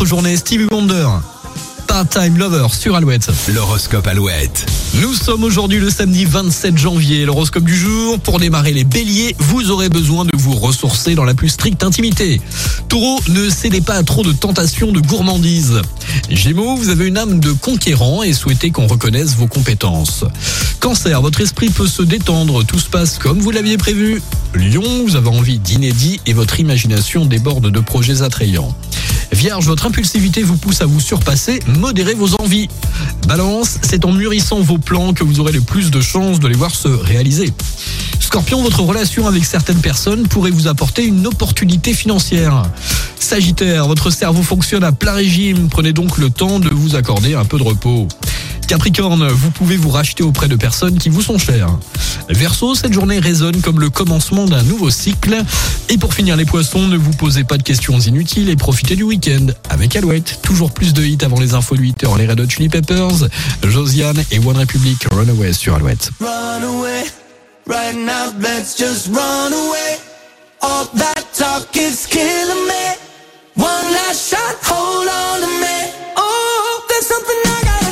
votre journée. Stevie Wonder. Part-Time Lover sur Alouette. L'horoscope Alouette. Nous sommes aujourd'hui le samedi 27 janvier. L'horoscope du jour. Pour démarrer les béliers, vous aurez besoin de vous ressourcer dans la plus stricte intimité. Taureau, ne cédez pas à trop de tentations de gourmandise. Gémeaux, vous avez une âme de conquérant et souhaitez qu'on reconnaisse vos compétences. Cancer, votre esprit peut se détendre, tout se passe comme vous l'aviez prévu. Lion, vous avez envie d'inédit et votre imagination déborde de projets attrayants. Vierge, votre impulsivité vous pousse à vous surpasser, modérez vos envies. Balance, c'est en mûrissant vos plans que vous aurez le plus de chances de les voir se réaliser. Scorpion, votre relation avec certaines personnes pourrait vous apporter une opportunité financière. Sagittaire, votre cerveau fonctionne à plein régime, prenez donc le temps de vous accorder un peu de repos. Capricorne, vous pouvez vous racheter auprès de personnes qui vous sont chères. Verseau, cette journée résonne comme le commencement d'un nouveau cycle. Et pour finir les poissons, ne vous posez pas de questions inutiles et profitez du week-end avec Alouette. Toujours plus de hits avant les infos de 8h, les Red Hot Chili Peppers, Josiane et One Republic Runaway sur Alouette. Run right now, let's just run away. Is killing me.